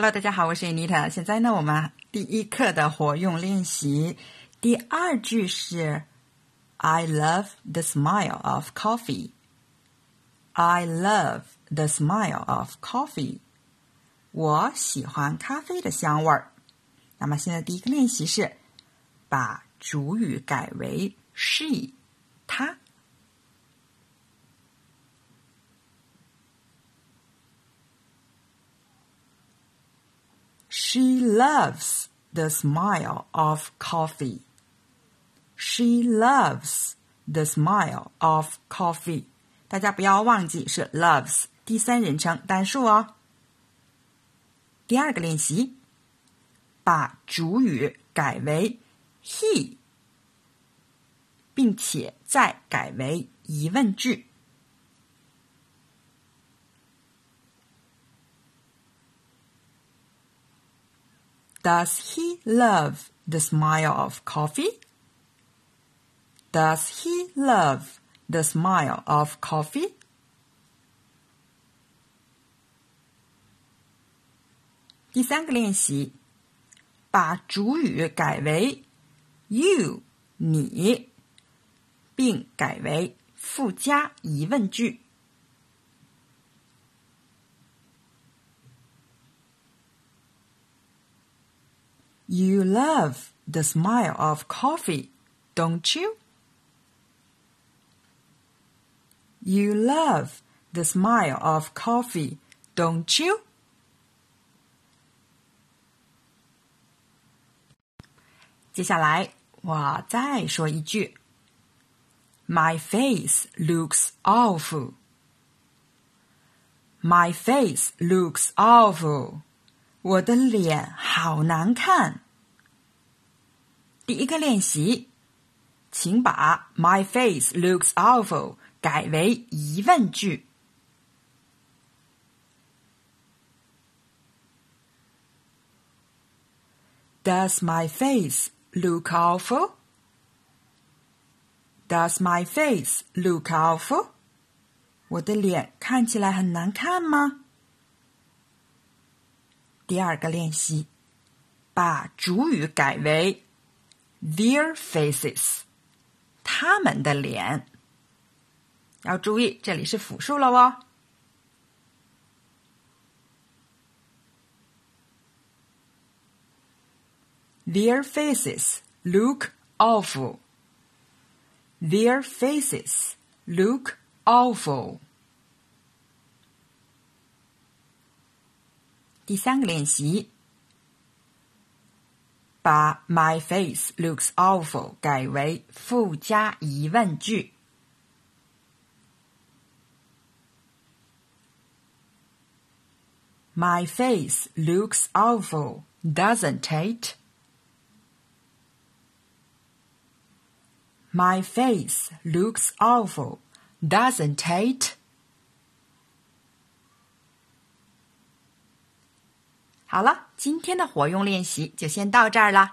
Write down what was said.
Hello，大家好，我是 Anita。现在呢，我们第一课的活用练习，第二句是 "I love the smile of coffee." I love the smile of coffee. 我喜欢咖啡的香味儿。那么现在第一个练习是把主语改为 she，她。She loves the smile of coffee. She loves the smile of coffee. 大家不要忘记是 loves 第三人称单数哦。第二个练习，把主语改为 he，并且再改为疑问句。Does he love the smile of coffee? Does he love the smile of coffee? 第三个练习，把主语改为 you 你，并改为附加疑问句。 You love the smell of coffee, don't you? You love the smell of coffee, don't you? My face looks awful. My face looks awful. 我的脸好难看。第一个练习，请把 "My face looks awful" 改为疑问句。Does my face look awful? Does my face look awful? 我的脸看起来很难看吗？第二个练习，把主语改为 their faces，他们的脸。要注意，这里是复数了哦。Their faces look awful. Their faces look awful. 第三个练习，把 "My face looks awful" 改为附加疑问句。My face looks awful, doesn't it? My face looks awful, doesn't it? 好了，今天的活用练习就先到这儿了。